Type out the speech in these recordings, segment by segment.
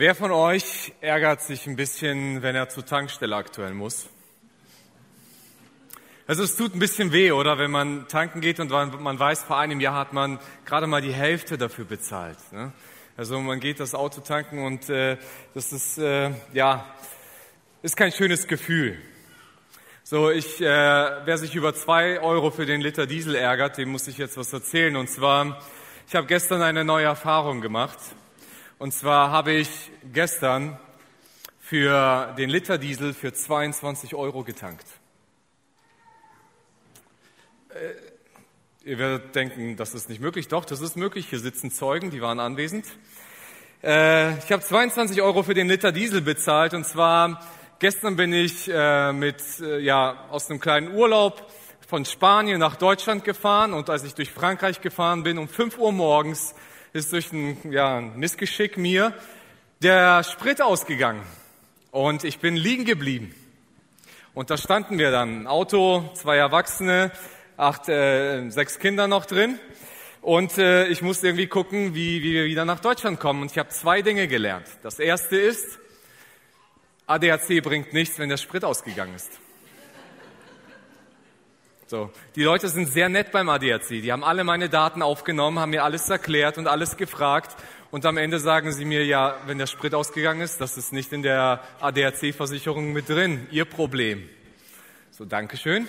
Wer von euch ärgert sich ein bisschen, wenn er zur Tankstelle aktuell muss? Also es tut ein bisschen weh, oder? Wenn man tanken geht und man weiß, vor einem Jahr hat man gerade mal die Hälfte dafür bezahlt. Ne? Also man geht das Auto tanken und äh, das ist, äh, ja, ist kein schönes Gefühl. So, ich, äh, wer sich über zwei Euro für den Liter Diesel ärgert, dem muss ich jetzt was erzählen. Und zwar, ich habe gestern eine neue Erfahrung gemacht. Und zwar habe ich gestern für den Liter Diesel für 22 Euro getankt. Äh, ihr werdet denken, das ist nicht möglich. Doch, das ist möglich. Hier sitzen Zeugen, die waren anwesend. Äh, ich habe 22 Euro für den Liter Diesel bezahlt. Und zwar gestern bin ich äh, mit ja aus einem kleinen Urlaub von Spanien nach Deutschland gefahren. Und als ich durch Frankreich gefahren bin, um 5 Uhr morgens ist durch ein, ja, ein Missgeschick mir der Sprit ausgegangen. Und ich bin liegen geblieben. Und da standen wir dann. Auto, zwei Erwachsene, acht, äh, sechs Kinder noch drin. Und äh, ich musste irgendwie gucken, wie, wie wir wieder nach Deutschland kommen. Und ich habe zwei Dinge gelernt. Das erste ist, ADAC bringt nichts, wenn der Sprit ausgegangen ist. So, die Leute sind sehr nett beim ADAC. Die haben alle meine Daten aufgenommen, haben mir alles erklärt und alles gefragt. Und am Ende sagen sie mir, ja, wenn der Sprit ausgegangen ist, das ist nicht in der ADAC-Versicherung mit drin. Ihr Problem. So, Dankeschön.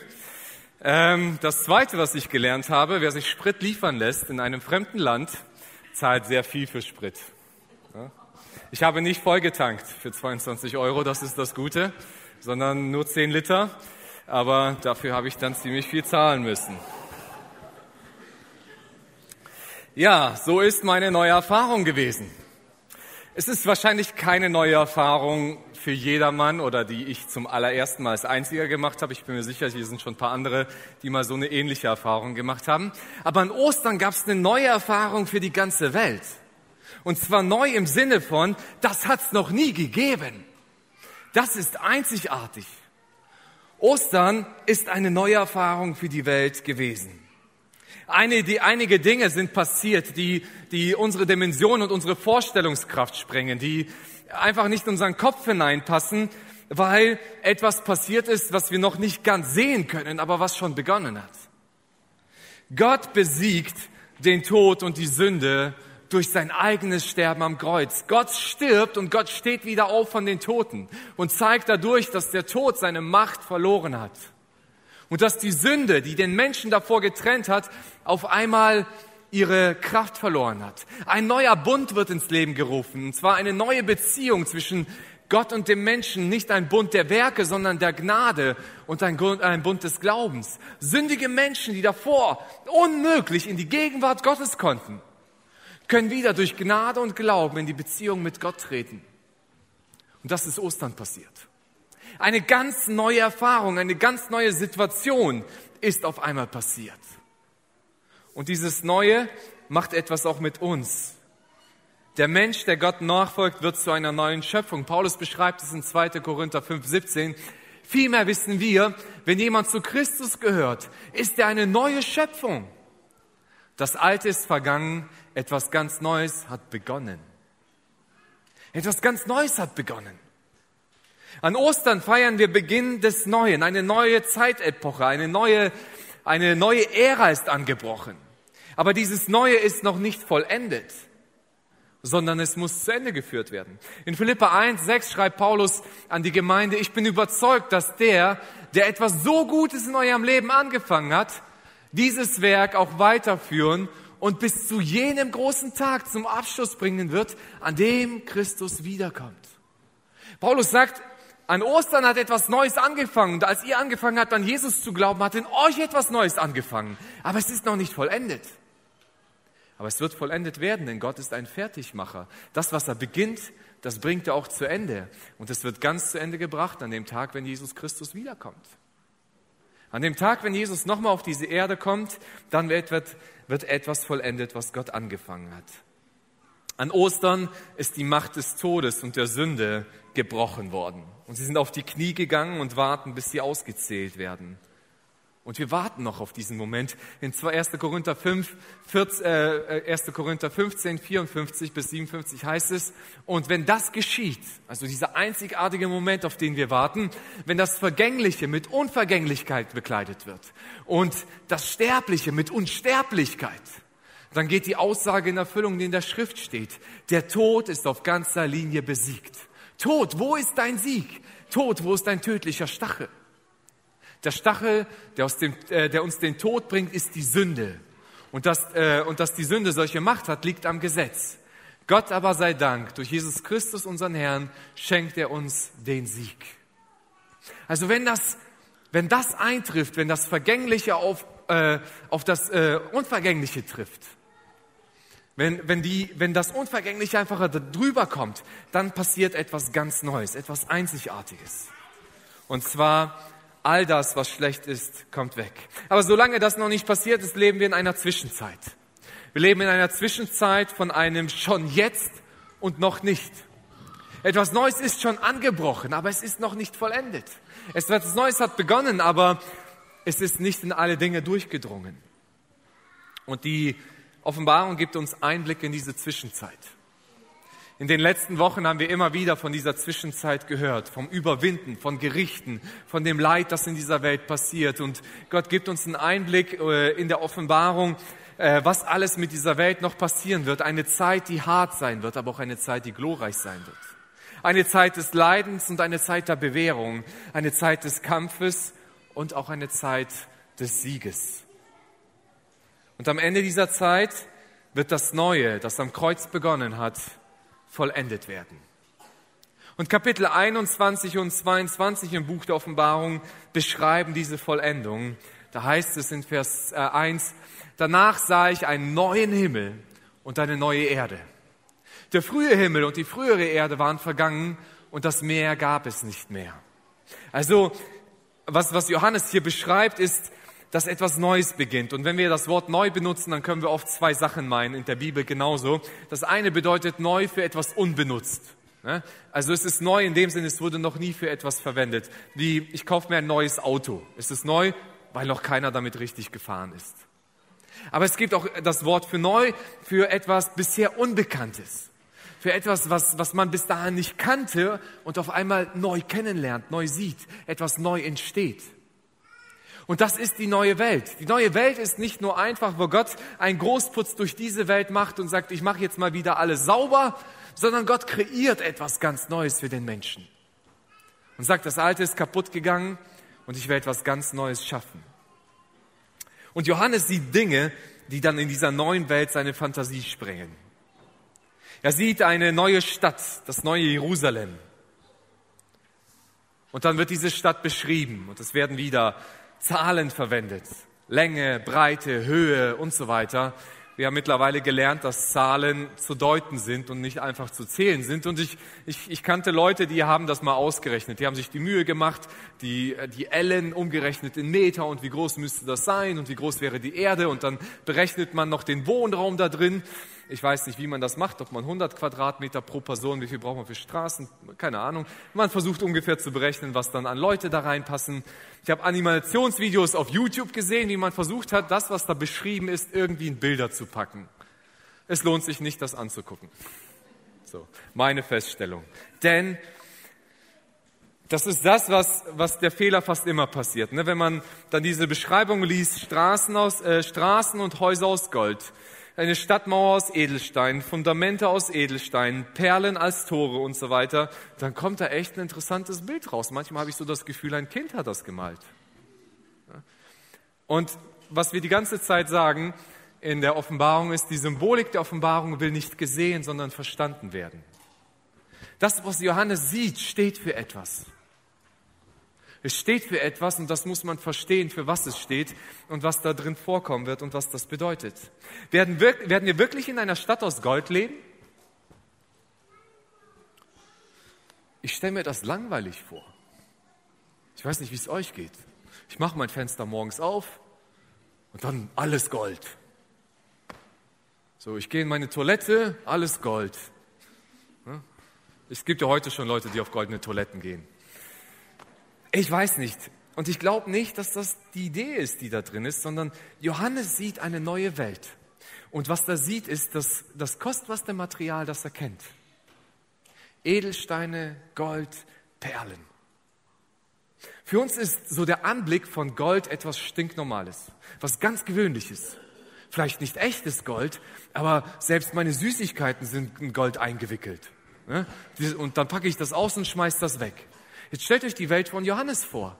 Ähm, das Zweite, was ich gelernt habe, wer sich Sprit liefern lässt in einem fremden Land, zahlt sehr viel für Sprit. Ja? Ich habe nicht vollgetankt für 22 Euro, das ist das Gute, sondern nur 10 Liter. Aber dafür habe ich dann ziemlich viel zahlen müssen. Ja, so ist meine neue Erfahrung gewesen. Es ist wahrscheinlich keine neue Erfahrung für jedermann oder die ich zum allerersten Mal als Einziger gemacht habe. Ich bin mir sicher, hier sind schon ein paar andere, die mal so eine ähnliche Erfahrung gemacht haben. Aber an Ostern gab es eine neue Erfahrung für die ganze Welt. Und zwar neu im Sinne von, das hat es noch nie gegeben. Das ist einzigartig. Ostern ist eine neue Erfahrung für die Welt gewesen. Eine, die, einige Dinge sind passiert, die, die unsere Dimension und unsere Vorstellungskraft sprengen, die einfach nicht in unseren Kopf hineinpassen, weil etwas passiert ist, was wir noch nicht ganz sehen können, aber was schon begonnen hat. Gott besiegt den Tod und die Sünde durch sein eigenes Sterben am Kreuz. Gott stirbt und Gott steht wieder auf von den Toten und zeigt dadurch, dass der Tod seine Macht verloren hat. Und dass die Sünde, die den Menschen davor getrennt hat, auf einmal ihre Kraft verloren hat. Ein neuer Bund wird ins Leben gerufen, und zwar eine neue Beziehung zwischen Gott und dem Menschen, nicht ein Bund der Werke, sondern der Gnade und ein, Bund des Glaubens. Sündige Menschen, die davor unmöglich in die Gegenwart Gottes konnten, können wieder durch Gnade und Glauben in die Beziehung mit Gott treten. Und das ist Ostern passiert. Eine ganz neue Erfahrung, eine ganz neue Situation ist auf einmal passiert. Und dieses Neue macht etwas auch mit uns. Der Mensch, der Gott nachfolgt, wird zu einer neuen Schöpfung. Paulus beschreibt es in 2. Korinther 5, 17. Vielmehr wissen wir, wenn jemand zu Christus gehört, ist er eine neue Schöpfung. Das Alte ist vergangen, etwas ganz Neues hat begonnen. Etwas ganz Neues hat begonnen. An Ostern feiern wir Beginn des Neuen, eine neue Zeitepoche, eine neue eine neue Ära ist angebrochen. Aber dieses Neue ist noch nicht vollendet, sondern es muss zu Ende geführt werden. In Philippa 1, 6 schreibt Paulus an die Gemeinde, ich bin überzeugt, dass der, der etwas so Gutes in eurem Leben angefangen hat, dieses Werk auch weiterführen und bis zu jenem großen Tag zum Abschluss bringen wird, an dem Christus wiederkommt. Paulus sagt, an Ostern hat etwas Neues angefangen. Und als ihr angefangen habt, an Jesus zu glauben, hat in euch etwas Neues angefangen. Aber es ist noch nicht vollendet. Aber es wird vollendet werden, denn Gott ist ein Fertigmacher. Das, was er beginnt, das bringt er auch zu Ende. Und es wird ganz zu Ende gebracht an dem Tag, wenn Jesus Christus wiederkommt. An dem Tag, wenn Jesus nochmal auf diese Erde kommt, dann wird, wird etwas vollendet, was Gott angefangen hat. An Ostern ist die Macht des Todes und der Sünde gebrochen worden. Und sie sind auf die Knie gegangen und warten, bis sie ausgezählt werden. Und wir warten noch auf diesen Moment. In 1. Korinther 5, 14, äh, 1. Korinther 15, 54 bis 57 heißt es, und wenn das geschieht, also dieser einzigartige Moment, auf den wir warten, wenn das Vergängliche mit Unvergänglichkeit bekleidet wird und das Sterbliche mit Unsterblichkeit, dann geht die Aussage in Erfüllung, die in der Schrift steht. Der Tod ist auf ganzer Linie besiegt. Tod, wo ist dein Sieg? Tod, wo ist dein tödlicher Stachel? Der Stachel, der, dem, äh, der uns den Tod bringt, ist die Sünde. Und dass, äh, und dass die Sünde solche Macht hat, liegt am Gesetz. Gott aber sei Dank, durch Jesus Christus, unseren Herrn, schenkt er uns den Sieg. Also wenn das, wenn das eintrifft, wenn das Vergängliche auf, äh, auf das äh, Unvergängliche trifft, wenn, wenn, die, wenn das Unvergängliche einfach drüber kommt, dann passiert etwas ganz Neues, etwas Einzigartiges. Und zwar all das, was schlecht ist, kommt weg. Aber solange das noch nicht passiert ist, leben wir in einer Zwischenzeit. Wir leben in einer Zwischenzeit von einem schon jetzt und noch nicht. Etwas Neues ist schon angebrochen, aber es ist noch nicht vollendet. Etwas Neues hat begonnen, aber es ist nicht in alle Dinge durchgedrungen. Und die Offenbarung gibt uns Einblick in diese Zwischenzeit. In den letzten Wochen haben wir immer wieder von dieser Zwischenzeit gehört, vom Überwinden, von Gerichten, von dem Leid, das in dieser Welt passiert. Und Gott gibt uns einen Einblick äh, in der Offenbarung, äh, was alles mit dieser Welt noch passieren wird. Eine Zeit, die hart sein wird, aber auch eine Zeit, die glorreich sein wird. Eine Zeit des Leidens und eine Zeit der Bewährung, eine Zeit des Kampfes und auch eine Zeit des Sieges. Und am Ende dieser Zeit wird das Neue, das am Kreuz begonnen hat, vollendet werden. Und Kapitel 21 und 22 im Buch der Offenbarung beschreiben diese Vollendung. Da heißt es in Vers 1, äh, danach sah ich einen neuen Himmel und eine neue Erde. Der frühe Himmel und die frühere Erde waren vergangen und das Meer gab es nicht mehr. Also, was, was Johannes hier beschreibt, ist, dass etwas Neues beginnt. Und wenn wir das Wort neu benutzen, dann können wir oft zwei Sachen meinen, in der Bibel genauso. Das eine bedeutet neu für etwas unbenutzt. Ne? Also es ist neu in dem Sinne, es wurde noch nie für etwas verwendet. Wie ich kaufe mir ein neues Auto. Es ist neu, weil noch keiner damit richtig gefahren ist. Aber es gibt auch das Wort für neu für etwas bisher Unbekanntes. Für etwas, was, was man bis dahin nicht kannte und auf einmal neu kennenlernt, neu sieht, etwas neu entsteht. Und das ist die neue Welt. Die neue Welt ist nicht nur einfach, wo Gott einen Großputz durch diese Welt macht und sagt, ich mache jetzt mal wieder alles sauber, sondern Gott kreiert etwas ganz Neues für den Menschen. Und sagt, das Alte ist kaputt gegangen und ich werde etwas ganz Neues schaffen. Und Johannes sieht Dinge, die dann in dieser neuen Welt seine Fantasie sprengen. Er sieht eine neue Stadt, das neue Jerusalem. Und dann wird diese Stadt beschrieben und es werden wieder Zahlen verwendet. Länge, Breite, Höhe und so weiter. Wir haben mittlerweile gelernt, dass Zahlen zu deuten sind und nicht einfach zu zählen sind. Und ich, ich, ich kannte Leute, die haben das mal ausgerechnet. Die haben sich die Mühe gemacht, die, die Ellen umgerechnet in Meter und wie groß müsste das sein und wie groß wäre die Erde. Und dann berechnet man noch den Wohnraum da drin. Ich weiß nicht, wie man das macht, ob man 100 Quadratmeter pro Person, wie viel braucht man für Straßen, keine Ahnung. Man versucht ungefähr zu berechnen, was dann an Leute da reinpassen. Ich habe Animationsvideos auf YouTube gesehen, wie man versucht hat, das, was da beschrieben ist, irgendwie in Bilder zu packen. Es lohnt sich nicht, das anzugucken. So, meine Feststellung. Denn das ist das, was, was der Fehler fast immer passiert. Ne? Wenn man dann diese Beschreibung liest, Straßen, aus, äh, Straßen und Häuser aus Gold, eine Stadtmauer aus Edelstein, Fundamente aus Edelstein, Perlen als Tore und so weiter, dann kommt da echt ein interessantes Bild raus. Manchmal habe ich so das Gefühl, ein Kind hat das gemalt. Und was wir die ganze Zeit sagen in der Offenbarung ist, die Symbolik der Offenbarung will nicht gesehen, sondern verstanden werden. Das, was Johannes sieht, steht für etwas. Es steht für etwas und das muss man verstehen, für was es steht und was da drin vorkommen wird und was das bedeutet. Werden wir, werden wir wirklich in einer Stadt aus Gold leben? Ich stelle mir das langweilig vor. Ich weiß nicht, wie es euch geht. Ich mache mein Fenster morgens auf und dann alles Gold. So, ich gehe in meine Toilette, alles Gold. Es gibt ja heute schon Leute, die auf goldene Toiletten gehen. Ich weiß nicht. Und ich glaube nicht, dass das die Idee ist, die da drin ist, sondern Johannes sieht eine neue Welt. Und was er sieht, ist das, das kostbarste Material, das er kennt. Edelsteine, Gold, Perlen. Für uns ist so der Anblick von Gold etwas stinknormales, was ganz gewöhnliches. Vielleicht nicht echtes Gold, aber selbst meine Süßigkeiten sind in Gold eingewickelt. Ne? Und dann packe ich das aus und schmeiß das weg. Jetzt stellt euch die Welt von Johannes vor.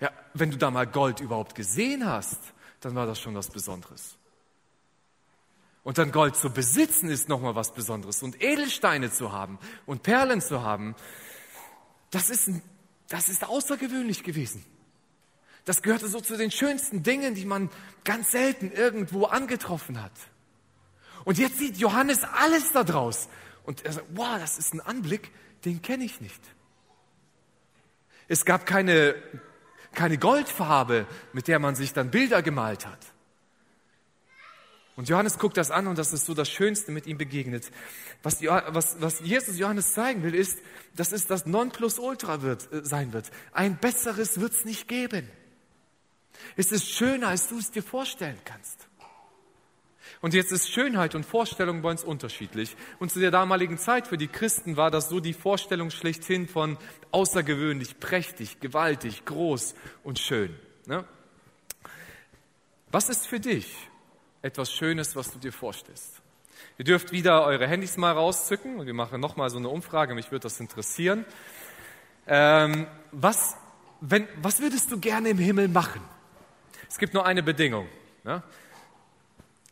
Ja, wenn du da mal Gold überhaupt gesehen hast, dann war das schon was Besonderes. Und dann Gold zu besitzen ist nochmal was Besonderes. Und Edelsteine zu haben und Perlen zu haben, das ist, das ist außergewöhnlich gewesen. Das gehörte so zu den schönsten Dingen, die man ganz selten irgendwo angetroffen hat. Und jetzt sieht Johannes alles da draus. Und er sagt, wow, das ist ein Anblick, den kenne ich nicht. Es gab keine, keine Goldfarbe, mit der man sich dann Bilder gemalt hat. Und Johannes guckt das an und das ist so das Schönste mit ihm begegnet. Was, was, was Jesus Johannes zeigen will, ist, dass es das Nonplusultra wird, äh, sein wird. Ein besseres wird es nicht geben. Es ist schöner, als du es dir vorstellen kannst. Und jetzt ist Schönheit und Vorstellung bei uns unterschiedlich. Und zu der damaligen Zeit für die Christen war das so die Vorstellung schlechthin von außergewöhnlich, prächtig, gewaltig, groß und schön. Ne? Was ist für dich etwas Schönes, was du dir vorstellst? Ihr dürft wieder eure Handys mal rauszücken und wir machen nochmal so eine Umfrage, mich würde das interessieren. Ähm, was, wenn, was würdest du gerne im Himmel machen? Es gibt nur eine Bedingung. Ne?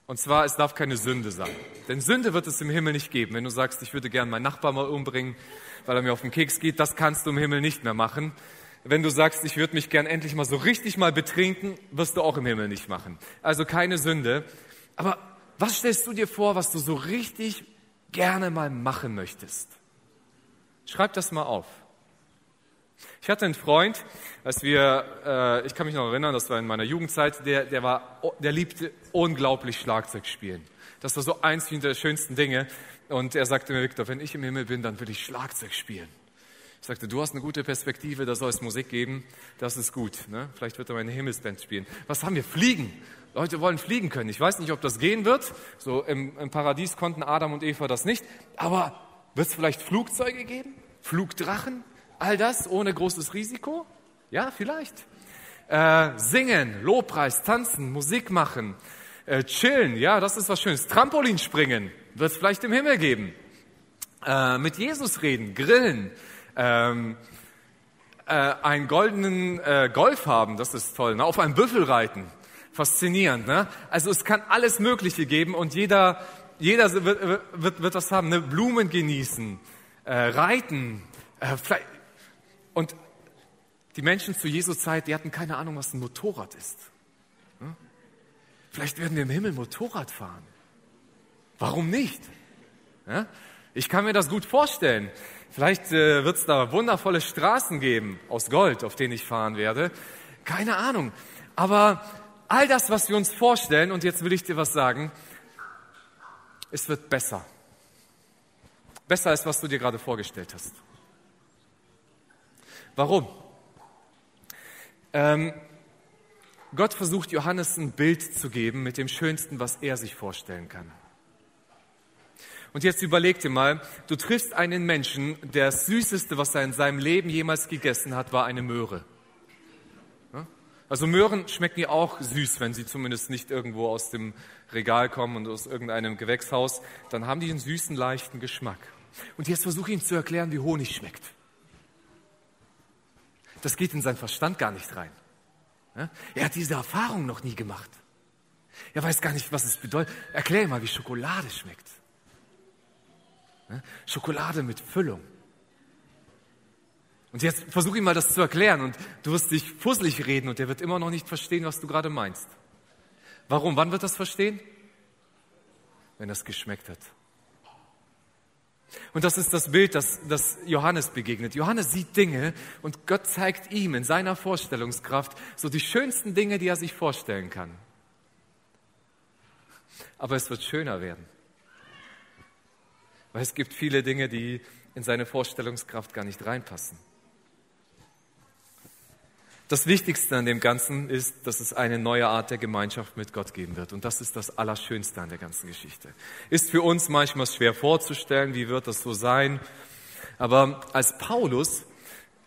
Und zwar, es darf keine Sünde sein. Denn Sünde wird es im Himmel nicht geben. Wenn du sagst, ich würde gern meinen Nachbarn mal umbringen, weil er mir auf den Keks geht, das kannst du im Himmel nicht mehr machen. Wenn du sagst, ich würde mich gern endlich mal so richtig mal betrinken, wirst du auch im Himmel nicht machen. Also keine Sünde. Aber was stellst du dir vor, was du so richtig gerne mal machen möchtest? Schreib das mal auf. Ich hatte einen Freund, als wir, äh, ich kann mich noch erinnern, das war in meiner Jugendzeit, der, der, war, der liebte unglaublich Schlagzeug spielen. Das war so eins der schönsten Dinge. Und er sagte mir, Victor, wenn ich im Himmel bin, dann will ich Schlagzeug spielen. Ich sagte, du hast eine gute Perspektive, da soll es Musik geben, das ist gut. Ne? Vielleicht wird er meine Himmelsband spielen. Was haben wir? Fliegen. Leute wollen fliegen können. Ich weiß nicht, ob das gehen wird. So im, im Paradies konnten Adam und Eva das nicht. Aber wird es vielleicht Flugzeuge geben? Flugdrachen? All das ohne großes Risiko? Ja, vielleicht. Äh, singen, Lobpreis, tanzen, Musik machen, äh, chillen, ja, das ist was Schönes. Trampolinspringen wird es vielleicht im Himmel geben. Äh, mit Jesus reden, grillen, ähm, äh, einen goldenen äh, Golf haben, das ist toll. Ne? Auf einem Büffel reiten, faszinierend. Ne? Also es kann alles Mögliche geben und jeder, jeder wird, wird, wird das haben. Ne? Blumen genießen, äh, reiten, vielleicht und die Menschen zu Jesus Zeit, die hatten keine Ahnung, was ein Motorrad ist. Vielleicht werden wir im Himmel Motorrad fahren. Warum nicht? Ich kann mir das gut vorstellen. Vielleicht äh, wird es da wundervolle Straßen geben aus Gold, auf denen ich fahren werde. Keine Ahnung. Aber all das, was wir uns vorstellen, und jetzt will ich dir was sagen, es wird besser. Besser als was du dir gerade vorgestellt hast. Warum? Ähm, Gott versucht Johannes ein Bild zu geben mit dem Schönsten, was er sich vorstellen kann. Und jetzt überleg dir mal, du triffst einen Menschen, der das Süßeste, was er in seinem Leben jemals gegessen hat, war eine Möhre. Also Möhren schmecken ja auch süß, wenn sie zumindest nicht irgendwo aus dem Regal kommen und aus irgendeinem Gewächshaus. Dann haben die einen süßen, leichten Geschmack. Und jetzt versuche ich ihm zu erklären, wie Honig schmeckt das geht in seinen Verstand gar nicht rein. Er hat diese Erfahrung noch nie gemacht. Er weiß gar nicht, was es bedeutet. Erklär mal, wie Schokolade schmeckt. Schokolade mit Füllung. Und jetzt versuch ihm mal das zu erklären und du wirst dich fusselig reden und er wird immer noch nicht verstehen, was du gerade meinst. Warum? Wann wird das verstehen? Wenn das geschmeckt hat. Und das ist das Bild, das, das Johannes begegnet. Johannes sieht Dinge und Gott zeigt ihm in seiner Vorstellungskraft so die schönsten Dinge, die er sich vorstellen kann. Aber es wird schöner werden. Weil es gibt viele Dinge, die in seine Vorstellungskraft gar nicht reinpassen. Das Wichtigste an dem Ganzen ist, dass es eine neue Art der Gemeinschaft mit Gott geben wird. Und das ist das Allerschönste an der ganzen Geschichte. Ist für uns manchmal schwer vorzustellen, wie wird das so sein. Aber als Paulus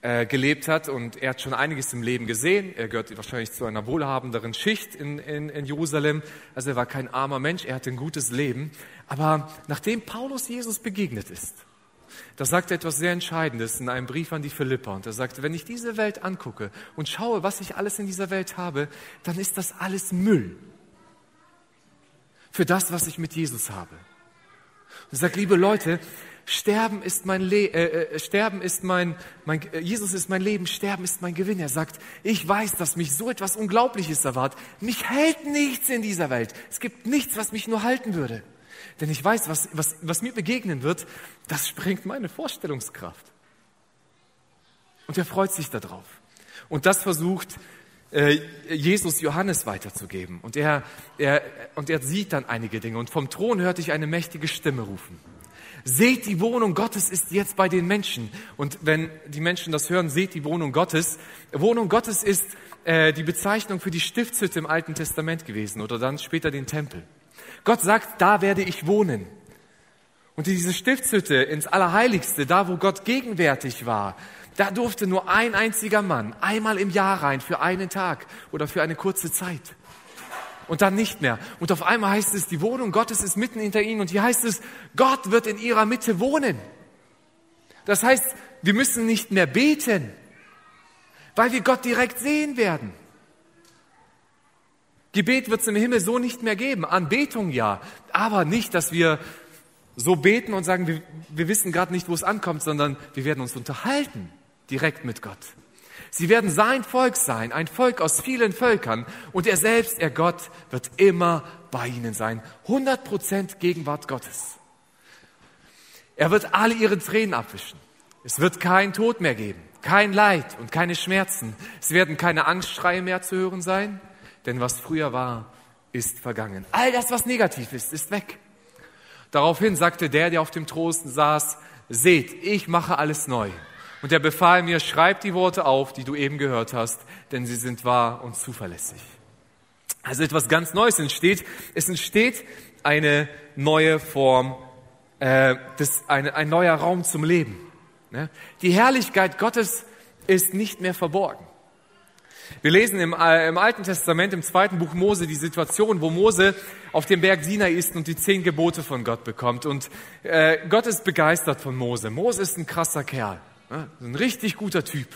äh, gelebt hat und er hat schon einiges im Leben gesehen, er gehört wahrscheinlich zu einer wohlhabenderen Schicht in, in, in Jerusalem, also er war kein armer Mensch, er hatte ein gutes Leben. Aber nachdem Paulus Jesus begegnet ist, da sagt er etwas sehr Entscheidendes in einem Brief an die Philippa. Und er sagt, wenn ich diese Welt angucke und schaue, was ich alles in dieser Welt habe, dann ist das alles Müll für das, was ich mit Jesus habe. Und er sagt, liebe Leute, Sterben ist mein Le äh, äh, Sterben ist mein, mein äh, Jesus ist mein Leben, Sterben ist mein Gewinn. Er sagt, ich weiß, dass mich so etwas Unglaubliches erwartet. Mich hält nichts in dieser Welt. Es gibt nichts, was mich nur halten würde. Denn ich weiß, was, was, was mir begegnen wird, das sprengt meine Vorstellungskraft. Und er freut sich darauf. Und das versucht äh, Jesus Johannes weiterzugeben. Und er, er, und er sieht dann einige Dinge. Und vom Thron hörte ich eine mächtige Stimme rufen. Seht, die Wohnung Gottes ist jetzt bei den Menschen. Und wenn die Menschen das hören, seht die Wohnung Gottes. Wohnung Gottes ist äh, die Bezeichnung für die Stiftshütte im Alten Testament gewesen oder dann später den Tempel. Gott sagt, da werde ich wohnen. Und diese Stiftshütte ins Allerheiligste, da wo Gott gegenwärtig war, da durfte nur ein einziger Mann einmal im Jahr rein für einen Tag oder für eine kurze Zeit. Und dann nicht mehr. Und auf einmal heißt es, die Wohnung Gottes ist mitten hinter ihnen. Und hier heißt es, Gott wird in ihrer Mitte wohnen. Das heißt, wir müssen nicht mehr beten, weil wir Gott direkt sehen werden. Gebet wird es im Himmel so nicht mehr geben. Anbetung ja, aber nicht, dass wir so beten und sagen, wir, wir wissen gerade nicht, wo es ankommt, sondern wir werden uns unterhalten direkt mit Gott. Sie werden sein Volk sein, ein Volk aus vielen Völkern und er selbst, er Gott, wird immer bei ihnen sein. 100% Gegenwart Gottes. Er wird alle ihre Tränen abwischen. Es wird kein Tod mehr geben, kein Leid und keine Schmerzen. Es werden keine Angstschreie mehr zu hören sein denn was früher war, ist vergangen. All das, was negativ ist, ist weg. Daraufhin sagte der, der auf dem Trosten saß, seht, ich mache alles neu. Und er befahl mir, schreib die Worte auf, die du eben gehört hast, denn sie sind wahr und zuverlässig. Also etwas ganz Neues entsteht. Es entsteht eine neue Form, äh, des, eine, ein neuer Raum zum Leben. Ne? Die Herrlichkeit Gottes ist nicht mehr verborgen. Wir lesen im, äh, im, Alten Testament, im zweiten Buch Mose, die Situation, wo Mose auf dem Berg Sinai ist und die zehn Gebote von Gott bekommt. Und äh, Gott ist begeistert von Mose. Mose ist ein krasser Kerl, ne? ein richtig guter Typ.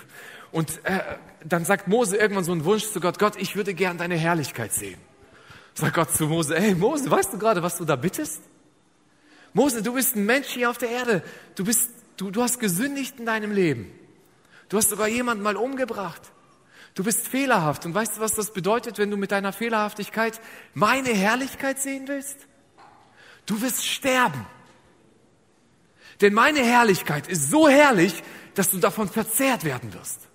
Und äh, dann sagt Mose irgendwann so einen Wunsch zu Gott, Gott, ich würde gern deine Herrlichkeit sehen. Sagt Gott zu Mose, hey Mose, weißt du gerade, was du da bittest? Mose, du bist ein Mensch hier auf der Erde. Du, bist, du, du hast gesündigt in deinem Leben. Du hast sogar jemanden mal umgebracht. Du bist fehlerhaft. Und weißt du, was das bedeutet, wenn du mit deiner Fehlerhaftigkeit meine Herrlichkeit sehen willst? Du wirst sterben. Denn meine Herrlichkeit ist so herrlich, dass du davon verzehrt werden wirst.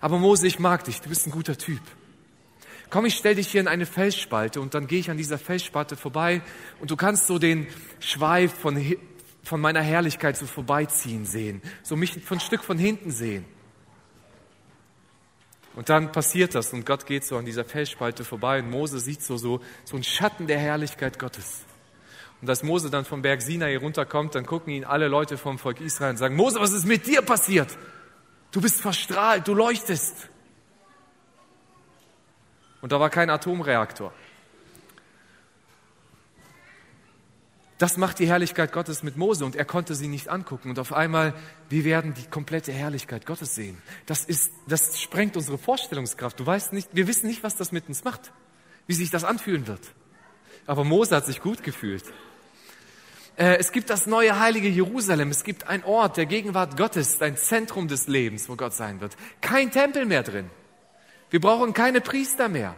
Aber Mose, ich mag dich, du bist ein guter Typ. Komm, ich stell dich hier in eine Felsspalte und dann gehe ich an dieser Felsspalte vorbei und du kannst so den Schweif von, von meiner Herrlichkeit so vorbeiziehen sehen, so mich von Stück von hinten sehen. Und dann passiert das und Gott geht so an dieser Felsspalte vorbei und Mose sieht so, so, so einen Schatten der Herrlichkeit Gottes. Und als Mose dann vom Berg Sinai runterkommt, dann gucken ihn alle Leute vom Volk Israel und sagen, Mose, was ist mit dir passiert? Du bist verstrahlt, du leuchtest. Und da war kein Atomreaktor. Das macht die Herrlichkeit Gottes mit Mose und er konnte sie nicht angucken. Und auf einmal, wir werden die komplette Herrlichkeit Gottes sehen. Das ist, das sprengt unsere Vorstellungskraft. Du weißt nicht, wir wissen nicht, was das mit uns macht, wie sich das anfühlen wird. Aber Mose hat sich gut gefühlt. Äh, es gibt das neue heilige Jerusalem. Es gibt ein Ort der Gegenwart Gottes, ein Zentrum des Lebens, wo Gott sein wird. Kein Tempel mehr drin. Wir brauchen keine Priester mehr.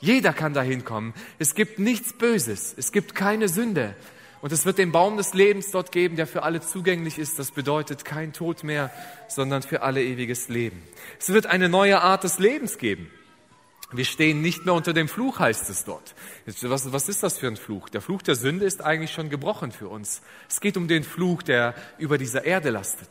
Jeder kann da hinkommen. Es gibt nichts Böses. Es gibt keine Sünde. Und es wird den Baum des Lebens dort geben, der für alle zugänglich ist. Das bedeutet kein Tod mehr, sondern für alle ewiges Leben. Es wird eine neue Art des Lebens geben. Wir stehen nicht mehr unter dem Fluch, heißt es dort. Was, was ist das für ein Fluch? Der Fluch der Sünde ist eigentlich schon gebrochen für uns. Es geht um den Fluch, der über dieser Erde lastet.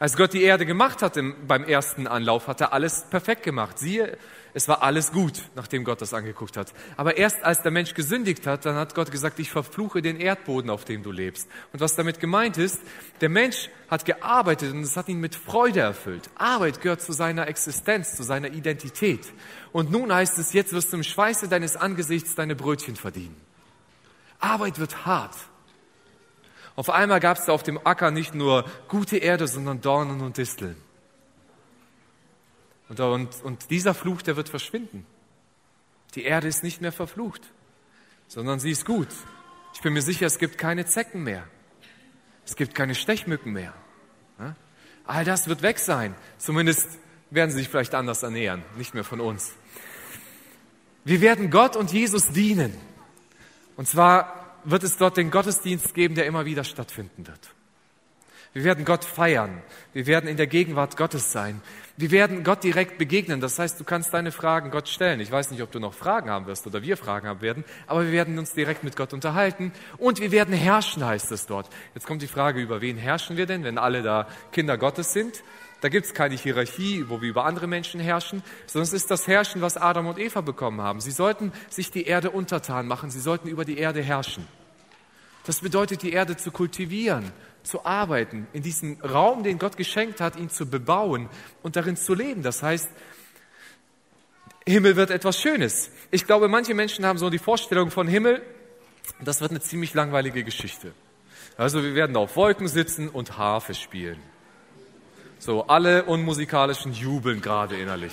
Als Gott die Erde gemacht hat beim ersten Anlauf, hat er alles perfekt gemacht. Siehe, es war alles gut, nachdem Gott das angeguckt hat. Aber erst als der Mensch gesündigt hat, dann hat Gott gesagt, ich verfluche den Erdboden, auf dem du lebst. Und was damit gemeint ist, der Mensch hat gearbeitet und es hat ihn mit Freude erfüllt. Arbeit gehört zu seiner Existenz, zu seiner Identität. Und nun heißt es, jetzt wirst du im Schweiße deines Angesichts deine Brötchen verdienen. Arbeit wird hart. Auf einmal gab es auf dem Acker nicht nur gute Erde, sondern Dornen und Disteln. Und, und, und dieser Fluch, der wird verschwinden. Die Erde ist nicht mehr verflucht, sondern sie ist gut. Ich bin mir sicher, es gibt keine Zecken mehr. Es gibt keine Stechmücken mehr. All das wird weg sein. Zumindest werden sie sich vielleicht anders ernähren, nicht mehr von uns. Wir werden Gott und Jesus dienen. Und zwar wird es dort den Gottesdienst geben, der immer wieder stattfinden wird. Wir werden Gott feiern. Wir werden in der Gegenwart Gottes sein. Wir werden Gott direkt begegnen. Das heißt, du kannst deine Fragen Gott stellen. Ich weiß nicht, ob du noch Fragen haben wirst oder wir Fragen haben werden, aber wir werden uns direkt mit Gott unterhalten und wir werden herrschen, heißt es dort. Jetzt kommt die Frage, über wen herrschen wir denn, wenn alle da Kinder Gottes sind? Da gibt es keine Hierarchie, wo wir über andere Menschen herrschen, sondern es ist das Herrschen, was Adam und Eva bekommen haben. Sie sollten sich die Erde untertan machen, sie sollten über die Erde herrschen. Das bedeutet, die Erde zu kultivieren, zu arbeiten, in diesen Raum, den Gott geschenkt hat, ihn zu bebauen und darin zu leben. Das heißt, Himmel wird etwas Schönes. Ich glaube, manche Menschen haben so die Vorstellung von Himmel, das wird eine ziemlich langweilige Geschichte. Also wir werden auf Wolken sitzen und Harfe spielen. So, alle Unmusikalischen jubeln gerade innerlich.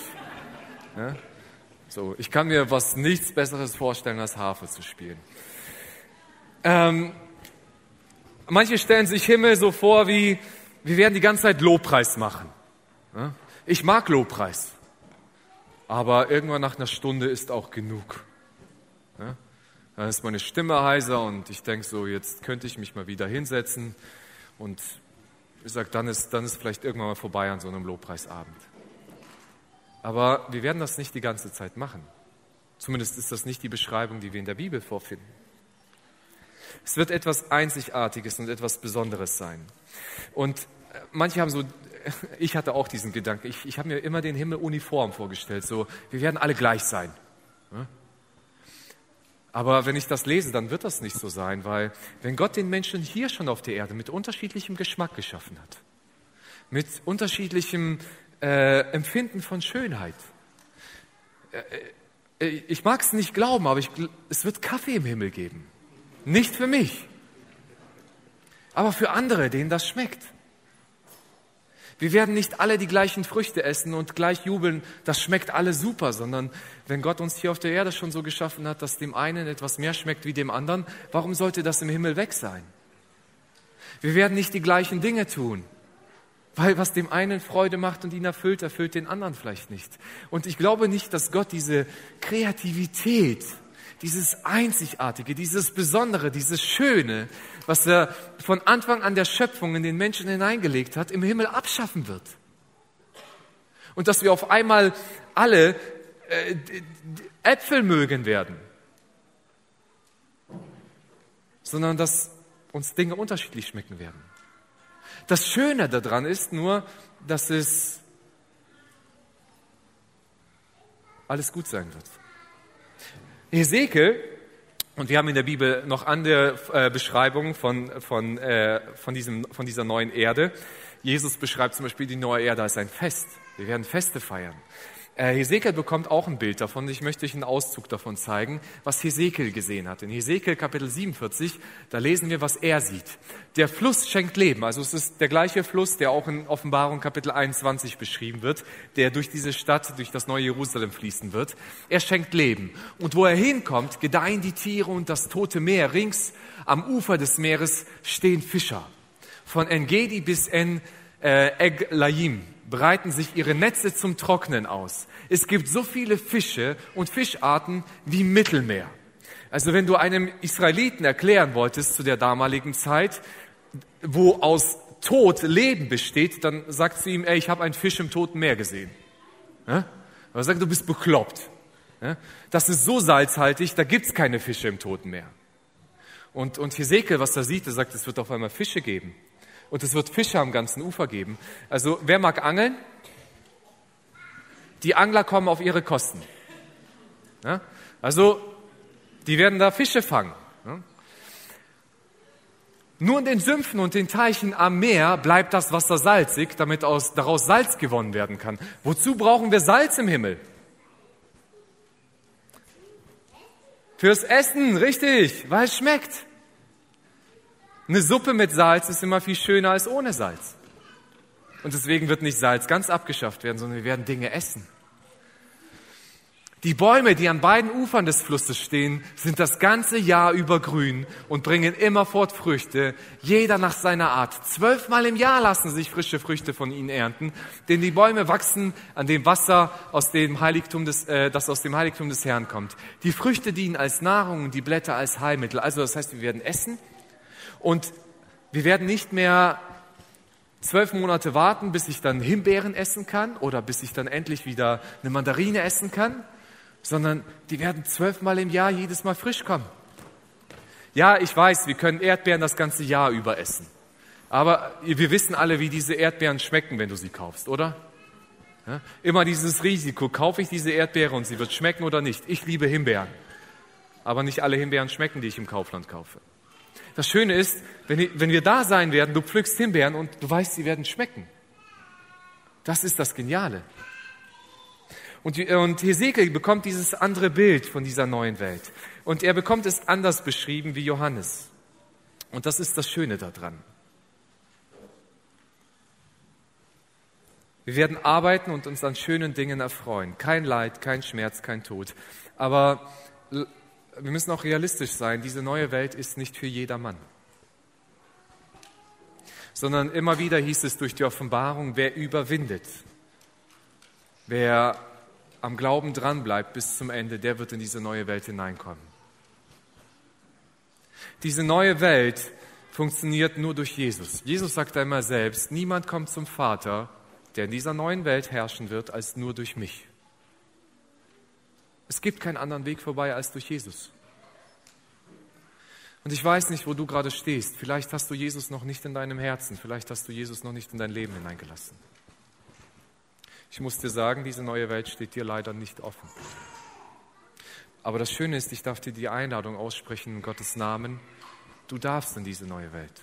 Ja? So, ich kann mir was nichts Besseres vorstellen, als Harfe zu spielen. Ähm, manche stellen sich Himmel so vor wie, wir werden die ganze Zeit Lobpreis machen. Ja? Ich mag Lobpreis. Aber irgendwann nach einer Stunde ist auch genug. Ja? Dann ist meine Stimme heiser und ich denke so, jetzt könnte ich mich mal wieder hinsetzen und ich sage, dann ist, dann ist vielleicht irgendwann mal vorbei an so einem Lobpreisabend. Aber wir werden das nicht die ganze Zeit machen. Zumindest ist das nicht die Beschreibung, die wir in der Bibel vorfinden. Es wird etwas Einzigartiges und etwas Besonderes sein. Und äh, manche haben so, ich hatte auch diesen Gedanken, ich, ich habe mir immer den Himmel uniform vorgestellt, so, wir werden alle gleich sein. Aber wenn ich das lese, dann wird das nicht so sein, weil wenn Gott den Menschen hier schon auf der Erde mit unterschiedlichem Geschmack geschaffen hat, mit unterschiedlichem äh, Empfinden von Schönheit, äh, äh, ich mag es nicht glauben, aber ich, es wird Kaffee im Himmel geben. Nicht für mich, aber für andere, denen das schmeckt. Wir werden nicht alle die gleichen Früchte essen und gleich jubeln, das schmeckt alle super, sondern wenn Gott uns hier auf der Erde schon so geschaffen hat, dass dem einen etwas mehr schmeckt wie dem anderen, warum sollte das im Himmel weg sein? Wir werden nicht die gleichen Dinge tun, weil was dem einen Freude macht und ihn erfüllt, erfüllt den anderen vielleicht nicht. Und ich glaube nicht, dass Gott diese Kreativität, dieses Einzigartige, dieses Besondere, dieses Schöne, was er von Anfang an der Schöpfung in den Menschen hineingelegt hat, im Himmel abschaffen wird. Und dass wir auf einmal alle äh, Äpfel mögen werden, sondern dass uns Dinge unterschiedlich schmecken werden. Das Schöne daran ist nur, dass es alles gut sein wird. Hesekiel, und wir haben in der Bibel noch andere äh, Beschreibungen von, von, äh, von, diesem, von dieser neuen Erde. Jesus beschreibt zum Beispiel die neue Erde als ein Fest. Wir werden Feste feiern. Äh, Hesekiel bekommt auch ein Bild davon. Ich möchte euch einen Auszug davon zeigen, was Hesekiel gesehen hat. In Hesekiel Kapitel 47, da lesen wir, was er sieht. Der Fluss schenkt Leben. Also es ist der gleiche Fluss, der auch in Offenbarung Kapitel 21 beschrieben wird, der durch diese Stadt, durch das neue Jerusalem fließen wird. Er schenkt Leben. Und wo er hinkommt, gedeihen die Tiere und das tote Meer. Rings am Ufer des Meeres stehen Fischer. Von Engedi bis en äh, Eglaim breiten sich ihre Netze zum Trocknen aus. Es gibt so viele Fische und Fischarten wie Mittelmeer. Also wenn du einem Israeliten erklären wolltest zu der damaligen Zeit, wo aus Tod Leben besteht, dann sagst du ihm, ey, ich habe einen Fisch im Toten Meer gesehen. Ja? Aber sagt, du bist bekloppt. Ja? Das ist so salzhaltig, da gibt's keine Fische im Toten Meer. Und, und Hesekiel, was er sieht, er sagt, es wird auf einmal Fische geben. Und es wird Fische am ganzen Ufer geben. Also wer mag angeln? Die Angler kommen auf ihre Kosten. Ja? Also die werden da Fische fangen. Ja? Nur in den Sümpfen und den Teichen am Meer bleibt das Wasser salzig, damit aus, daraus Salz gewonnen werden kann. Wozu brauchen wir Salz im Himmel? Fürs Essen, richtig, weil es schmeckt. Eine Suppe mit Salz ist immer viel schöner als ohne Salz. Und deswegen wird nicht Salz ganz abgeschafft werden, sondern wir werden Dinge essen. Die Bäume, die an beiden Ufern des Flusses stehen, sind das ganze Jahr über grün und bringen immerfort Früchte, jeder nach seiner Art. Zwölfmal im Jahr lassen sich frische Früchte von ihnen ernten, denn die Bäume wachsen an dem Wasser, aus dem Heiligtum des, äh, das aus dem Heiligtum des Herrn kommt. Die Früchte dienen als Nahrung und die Blätter als Heilmittel. Also das heißt, wir werden essen und wir werden nicht mehr zwölf Monate warten, bis ich dann Himbeeren essen kann oder bis ich dann endlich wieder eine Mandarine essen kann, sondern die werden zwölfmal im Jahr jedes Mal frisch kommen. Ja, ich weiß, wir können Erdbeeren das ganze Jahr über essen. Aber wir wissen alle, wie diese Erdbeeren schmecken, wenn du sie kaufst, oder? Ja? Immer dieses Risiko, kaufe ich diese Erdbeere und sie wird schmecken oder nicht. Ich liebe Himbeeren. Aber nicht alle Himbeeren schmecken, die ich im Kaufland kaufe. Das Schöne ist, wenn, wenn wir da sein werden, du pflückst Himbeeren und du weißt, sie werden schmecken. Das ist das Geniale. Und, und Hesekiel bekommt dieses andere Bild von dieser neuen Welt. Und er bekommt es anders beschrieben wie Johannes. Und das ist das Schöne daran. Wir werden arbeiten und uns an schönen Dingen erfreuen. Kein Leid, kein Schmerz, kein Tod. Aber wir müssen auch realistisch sein. Diese neue Welt ist nicht für jedermann. Sondern immer wieder hieß es durch die Offenbarung, wer überwindet, wer am Glauben dranbleibt bis zum Ende, der wird in diese neue Welt hineinkommen. Diese neue Welt funktioniert nur durch Jesus. Jesus sagt einmal selbst, niemand kommt zum Vater, der in dieser neuen Welt herrschen wird, als nur durch mich. Es gibt keinen anderen Weg vorbei als durch Jesus. Und ich weiß nicht, wo du gerade stehst. Vielleicht hast du Jesus noch nicht in deinem Herzen. Vielleicht hast du Jesus noch nicht in dein Leben hineingelassen. Ich muss dir sagen, diese neue Welt steht dir leider nicht offen. Aber das Schöne ist, ich darf dir die Einladung aussprechen in Gottes Namen. Du darfst in diese neue Welt.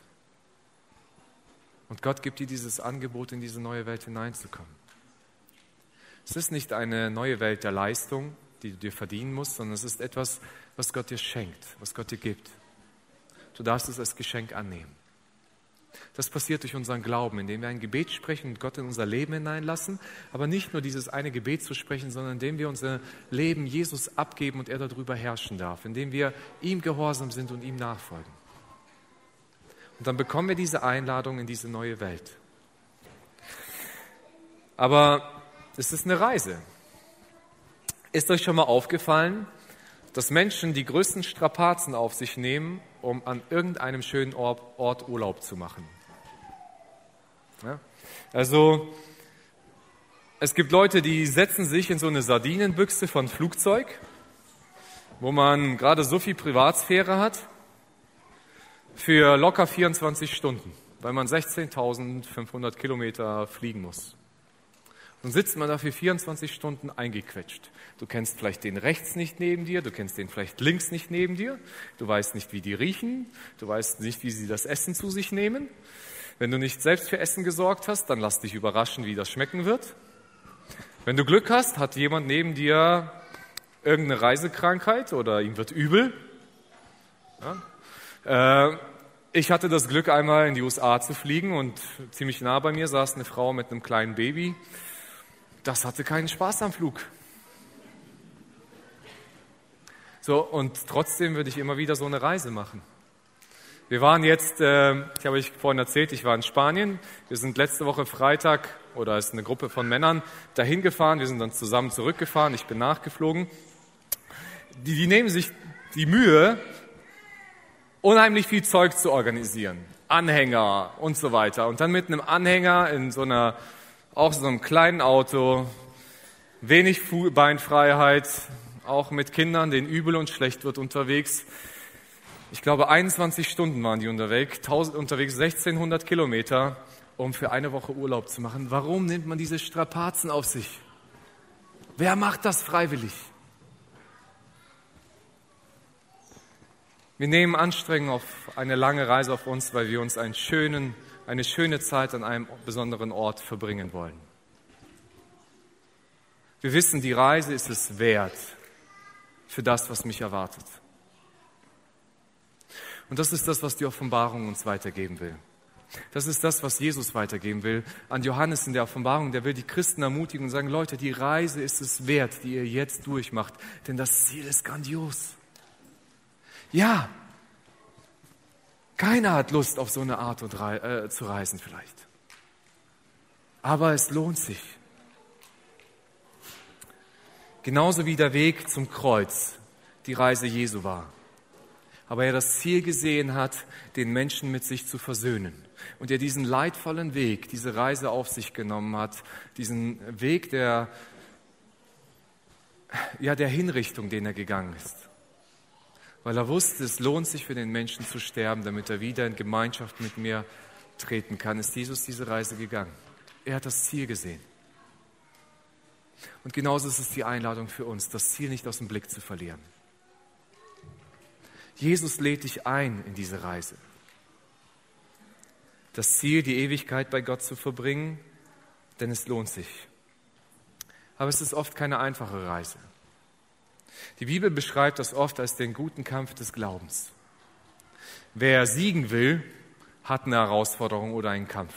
Und Gott gibt dir dieses Angebot, in diese neue Welt hineinzukommen. Es ist nicht eine neue Welt der Leistung, die du dir verdienen musst, sondern es ist etwas, was Gott dir schenkt, was Gott dir gibt. Du darfst es als Geschenk annehmen. Das passiert durch unseren Glauben, indem wir ein Gebet sprechen und Gott in unser Leben hineinlassen. Aber nicht nur dieses eine Gebet zu sprechen, sondern indem wir unser Leben Jesus abgeben und er darüber herrschen darf. Indem wir ihm gehorsam sind und ihm nachfolgen. Und dann bekommen wir diese Einladung in diese neue Welt. Aber es ist eine Reise. Ist euch schon mal aufgefallen, dass Menschen die größten Strapazen auf sich nehmen, um an irgendeinem schönen Ort, Urlaub zu machen? Ja? Also es gibt Leute, die setzen sich in so eine Sardinenbüchse von Flugzeug, wo man gerade so viel Privatsphäre hat, für locker 24 Stunden, weil man 16.500 Kilometer fliegen muss. Dann sitzt man dafür 24 Stunden eingequetscht. Du kennst vielleicht den rechts nicht neben dir, du kennst den vielleicht links nicht neben dir, du weißt nicht, wie die riechen, du weißt nicht, wie sie das Essen zu sich nehmen. Wenn du nicht selbst für Essen gesorgt hast, dann lass dich überraschen, wie das schmecken wird. Wenn du Glück hast, hat jemand neben dir irgendeine Reisekrankheit oder ihm wird übel. Ja? Äh, ich hatte das Glück, einmal in die USA zu fliegen und ziemlich nah bei mir saß eine Frau mit einem kleinen Baby. Das hatte keinen Spaß am Flug. So, und trotzdem würde ich immer wieder so eine Reise machen. Wir waren jetzt, äh, ich habe euch vorhin erzählt, ich war in Spanien. Wir sind letzte Woche Freitag, oder ist eine Gruppe von Männern, dahin gefahren. Wir sind dann zusammen zurückgefahren. Ich bin nachgeflogen. Die, die nehmen sich die Mühe, unheimlich viel Zeug zu organisieren. Anhänger und so weiter. Und dann mit einem Anhänger in so einer, auch so einem kleinen Auto, wenig Beinfreiheit, auch mit Kindern, denen übel und schlecht wird unterwegs Ich glaube, 21 Stunden waren die unterwegs, 1000, unterwegs 1600 Kilometer, um für eine Woche Urlaub zu machen. Warum nimmt man diese Strapazen auf sich? Wer macht das freiwillig? Wir nehmen Anstrengung auf eine lange Reise auf uns, weil wir uns einen schönen, eine schöne Zeit an einem besonderen Ort verbringen wollen. Wir wissen, die Reise ist es wert für das, was mich erwartet. Und das ist das, was die Offenbarung uns weitergeben will. Das ist das, was Jesus weitergeben will. An Johannes in der Offenbarung, der will die Christen ermutigen und sagen, Leute, die Reise ist es wert, die ihr jetzt durchmacht, denn das Ziel ist grandios. Ja, keiner hat Lust auf so eine Art und rei äh, zu reisen vielleicht. Aber es lohnt sich. Genauso wie der Weg zum Kreuz die Reise Jesu war. Aber er das Ziel gesehen hat, den Menschen mit sich zu versöhnen. Und er diesen leidvollen Weg, diese Reise auf sich genommen hat, diesen Weg der, ja, der Hinrichtung, den er gegangen ist weil er wusste, es lohnt sich für den Menschen zu sterben, damit er wieder in Gemeinschaft mit mir treten kann, ist Jesus diese Reise gegangen. Er hat das Ziel gesehen. Und genauso ist es die Einladung für uns, das Ziel nicht aus dem Blick zu verlieren. Jesus lädt dich ein in diese Reise. Das Ziel, die Ewigkeit bei Gott zu verbringen, denn es lohnt sich. Aber es ist oft keine einfache Reise. Die Bibel beschreibt das oft als den guten Kampf des Glaubens. Wer siegen will, hat eine Herausforderung oder einen Kampf.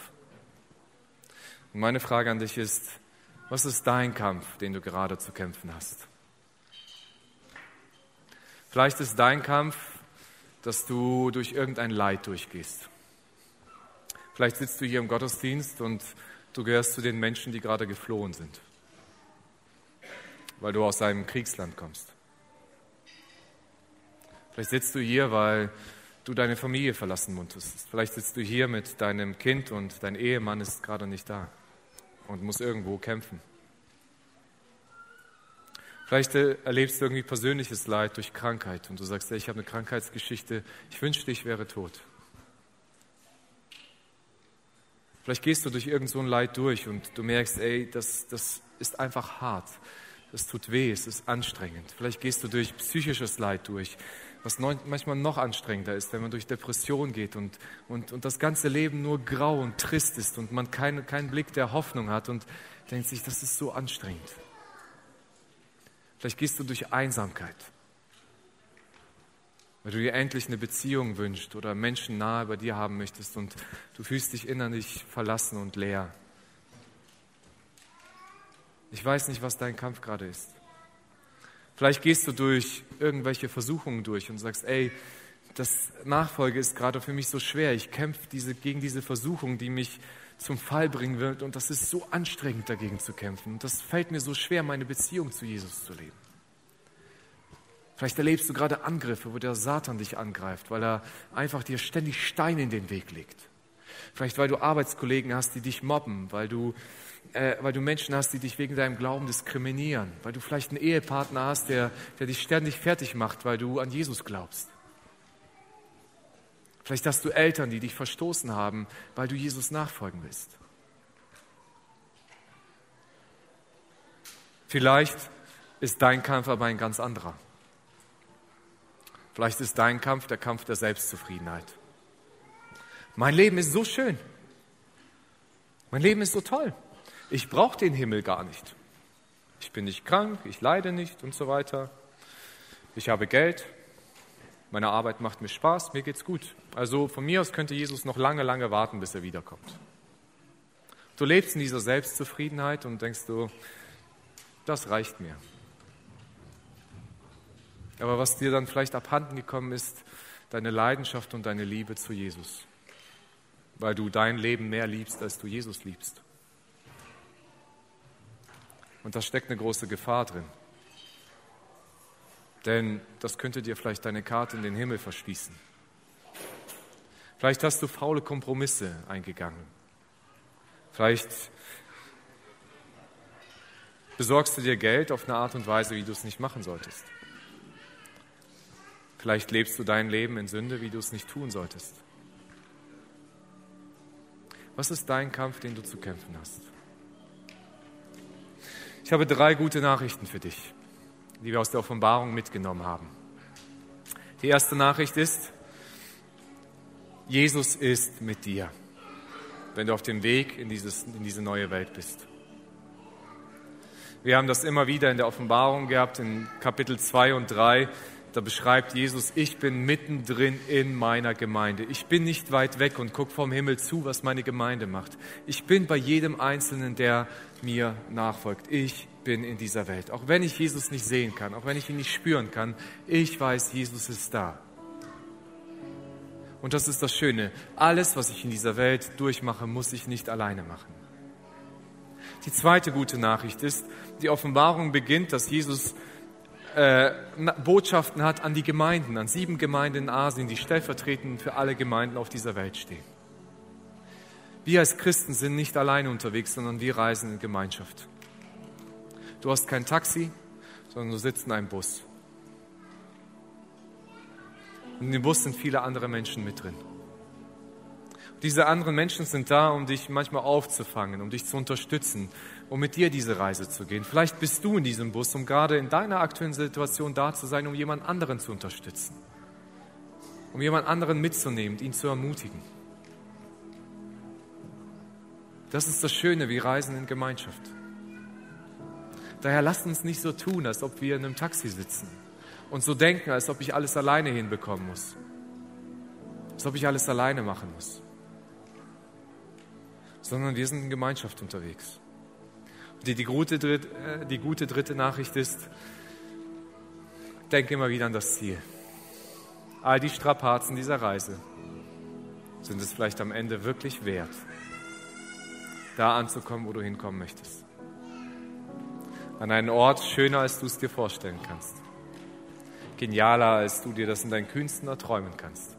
Und meine Frage an dich ist, was ist dein Kampf, den du gerade zu kämpfen hast? Vielleicht ist dein Kampf, dass du durch irgendein Leid durchgehst. Vielleicht sitzt du hier im Gottesdienst und du gehörst zu den Menschen, die gerade geflohen sind, weil du aus einem Kriegsland kommst. Vielleicht sitzt du hier, weil du deine Familie verlassen musstest. Vielleicht sitzt du hier mit deinem Kind und dein Ehemann ist gerade nicht da und muss irgendwo kämpfen. Vielleicht äh, erlebst du irgendwie persönliches Leid durch Krankheit und du sagst, ich habe eine Krankheitsgeschichte, ich wünschte, ich wäre tot. Vielleicht gehst du durch irgend so ein Leid durch und du merkst, ey, das, das ist einfach hart, das tut weh, es ist anstrengend. Vielleicht gehst du durch psychisches Leid durch was manchmal noch anstrengender ist, wenn man durch Depression geht und, und, und das ganze Leben nur grau und trist ist und man keinen kein Blick der Hoffnung hat und denkt sich, das ist so anstrengend. Vielleicht gehst du durch Einsamkeit, weil du dir endlich eine Beziehung wünschst oder Menschen nahe bei dir haben möchtest und du fühlst dich innerlich verlassen und leer. Ich weiß nicht, was dein Kampf gerade ist. Vielleicht gehst du durch irgendwelche Versuchungen durch und sagst, ey, das Nachfolge ist gerade für mich so schwer. Ich kämpfe diese, gegen diese Versuchung, die mich zum Fall bringen wird. Und das ist so anstrengend, dagegen zu kämpfen. Und das fällt mir so schwer, meine Beziehung zu Jesus zu leben. Vielleicht erlebst du gerade Angriffe, wo der Satan dich angreift, weil er einfach dir ständig Steine in den Weg legt. Vielleicht weil du Arbeitskollegen hast, die dich mobben, weil du äh, weil du Menschen hast, die dich wegen deinem Glauben diskriminieren, weil du vielleicht einen Ehepartner hast, der, der dich ständig fertig macht, weil du an Jesus glaubst. Vielleicht hast du Eltern, die dich verstoßen haben, weil du Jesus nachfolgen willst. Vielleicht ist dein Kampf aber ein ganz anderer. Vielleicht ist dein Kampf der Kampf der Selbstzufriedenheit. Mein Leben ist so schön. Mein Leben ist so toll. Ich brauche den Himmel gar nicht. Ich bin nicht krank, ich leide nicht und so weiter. Ich habe Geld, meine Arbeit macht mir Spaß, mir geht's gut. Also von mir aus könnte Jesus noch lange, lange warten, bis er wiederkommt. Du lebst in dieser Selbstzufriedenheit und denkst du, das reicht mir. Aber was dir dann vielleicht abhanden gekommen ist, deine Leidenschaft und deine Liebe zu Jesus, weil du dein Leben mehr liebst, als du Jesus liebst. Und da steckt eine große Gefahr drin. Denn das könnte dir vielleicht deine Karte in den Himmel verschließen. Vielleicht hast du faule Kompromisse eingegangen. Vielleicht besorgst du dir Geld auf eine Art und Weise, wie du es nicht machen solltest. Vielleicht lebst du dein Leben in Sünde, wie du es nicht tun solltest. Was ist dein Kampf, den du zu kämpfen hast? Ich habe drei gute Nachrichten für dich, die wir aus der Offenbarung mitgenommen haben. Die erste Nachricht ist, Jesus ist mit dir, wenn du auf dem Weg in, dieses, in diese neue Welt bist. Wir haben das immer wieder in der Offenbarung gehabt, in Kapitel 2 und 3. Da beschreibt Jesus, ich bin mittendrin in meiner Gemeinde. Ich bin nicht weit weg und gucke vom Himmel zu, was meine Gemeinde macht. Ich bin bei jedem Einzelnen, der mir nachfolgt. Ich bin in dieser Welt. Auch wenn ich Jesus nicht sehen kann, auch wenn ich ihn nicht spüren kann, ich weiß, Jesus ist da. Und das ist das Schöne. Alles, was ich in dieser Welt durchmache, muss ich nicht alleine machen. Die zweite gute Nachricht ist, die Offenbarung beginnt, dass Jesus äh, Botschaften hat an die Gemeinden, an sieben Gemeinden in Asien, die stellvertretend für alle Gemeinden auf dieser Welt stehen. Wir als Christen sind nicht alleine unterwegs, sondern wir reisen in Gemeinschaft. Du hast kein Taxi, sondern du sitzt in einem Bus. Und in dem Bus sind viele andere Menschen mit drin. Diese anderen Menschen sind da, um dich manchmal aufzufangen, um dich zu unterstützen, um mit dir diese Reise zu gehen. Vielleicht bist du in diesem Bus, um gerade in deiner aktuellen Situation da zu sein, um jemand anderen zu unterstützen, um jemand anderen mitzunehmen, ihn zu ermutigen. Das ist das Schöne, wie Reisen in Gemeinschaft. Daher lasst uns nicht so tun, als ob wir in einem Taxi sitzen und so denken, als ob ich alles alleine hinbekommen muss, als ob ich alles alleine machen muss, sondern wir sind in Gemeinschaft unterwegs. Die, die, gute, äh, die gute dritte Nachricht ist, denke immer wieder an das Ziel. All die Strapazen dieser Reise sind es vielleicht am Ende wirklich wert, da anzukommen, wo du hinkommen möchtest an einen Ort schöner, als du es dir vorstellen kannst. Genialer, als du dir das in deinen kühnsten erträumen kannst.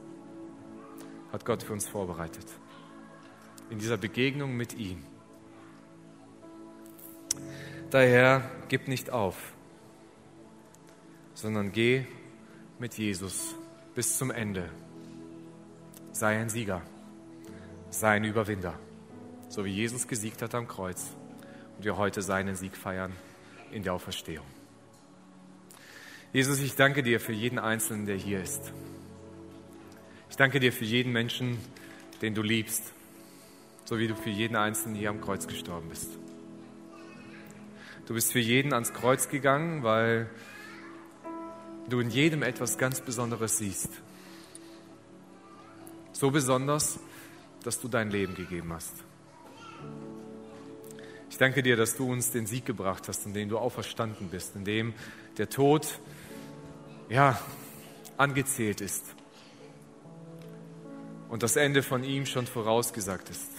Hat Gott für uns vorbereitet. In dieser Begegnung mit ihm. Daher gib nicht auf, sondern geh mit Jesus bis zum Ende. Sei ein Sieger, sei ein Überwinder, so wie Jesus gesiegt hat am Kreuz und wir heute seinen Sieg feiern in der Auferstehung. Jesus, ich danke dir für jeden Einzelnen, der hier ist. Ich danke dir für jeden Menschen, den du liebst, so wie du für jeden Einzelnen hier am Kreuz gestorben bist. Du bist für jeden ans Kreuz gegangen, weil du in jedem etwas ganz Besonderes siehst. So besonders, dass du dein Leben gegeben hast. Ich danke dir, dass du uns den Sieg gebracht hast, in dem du auferstanden bist, in dem der Tod, ja, angezählt ist und das Ende von ihm schon vorausgesagt ist,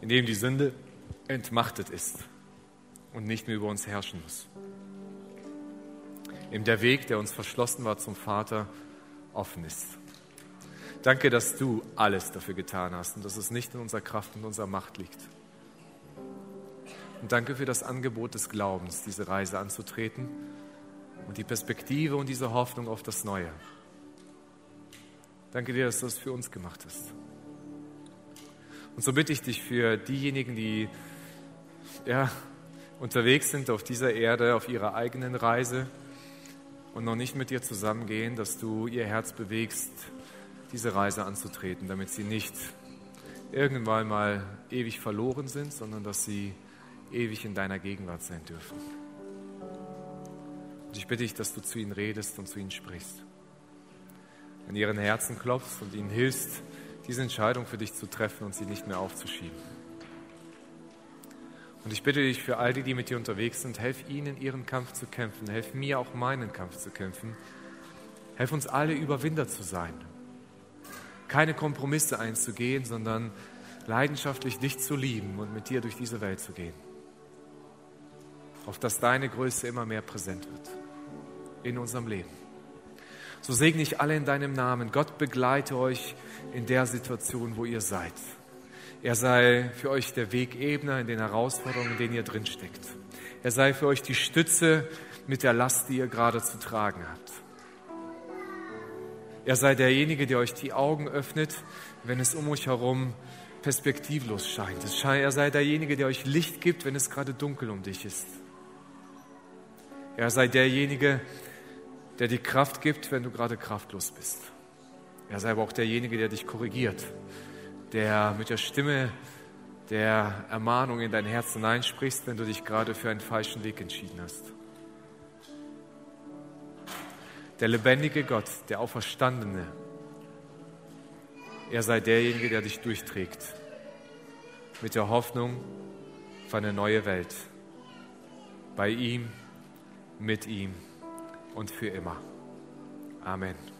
in dem die Sünde entmachtet ist und nicht mehr über uns herrschen muss. In der Weg, der uns verschlossen war zum Vater, offen ist. Danke, dass du alles dafür getan hast und dass es nicht in unserer Kraft und unserer Macht liegt. Und danke für das Angebot des Glaubens, diese Reise anzutreten und die Perspektive und diese Hoffnung auf das Neue. Danke dir, dass du das für uns gemacht hast. Und so bitte ich dich für diejenigen, die ja, unterwegs sind auf dieser Erde, auf ihrer eigenen Reise und noch nicht mit dir zusammengehen, dass du ihr Herz bewegst, diese Reise anzutreten, damit sie nicht irgendwann mal ewig verloren sind, sondern dass sie ewig in deiner Gegenwart sein dürfen. Und ich bitte dich, dass du zu ihnen redest und zu ihnen sprichst. An ihren Herzen klopfst und ihnen hilfst, diese Entscheidung für dich zu treffen und sie nicht mehr aufzuschieben. Und ich bitte dich für all die, die mit dir unterwegs sind, helf ihnen, ihren Kampf zu kämpfen. Helf mir auch meinen Kampf zu kämpfen. Helf uns alle, Überwinder zu sein. Keine Kompromisse einzugehen, sondern leidenschaftlich dich zu lieben und mit dir durch diese Welt zu gehen auf dass deine Größe immer mehr präsent wird in unserem Leben. So segne ich alle in deinem Namen. Gott begleite euch in der Situation, wo ihr seid. Er sei für euch der Wegebner in den Herausforderungen, in denen ihr drinsteckt. Er sei für euch die Stütze mit der Last, die ihr gerade zu tragen habt. Er sei derjenige, der euch die Augen öffnet, wenn es um euch herum perspektivlos scheint. Er sei derjenige, der euch Licht gibt, wenn es gerade dunkel um dich ist. Er sei derjenige, der die Kraft gibt, wenn du gerade kraftlos bist. Er sei aber auch derjenige, der dich korrigiert, der mit der Stimme der Ermahnung in dein Herz hineinsprichst, wenn du dich gerade für einen falschen Weg entschieden hast. Der lebendige Gott, der Auferstandene, er sei derjenige, der dich durchträgt mit der Hoffnung für eine neue Welt. Bei ihm, mit ihm und für immer. Amen.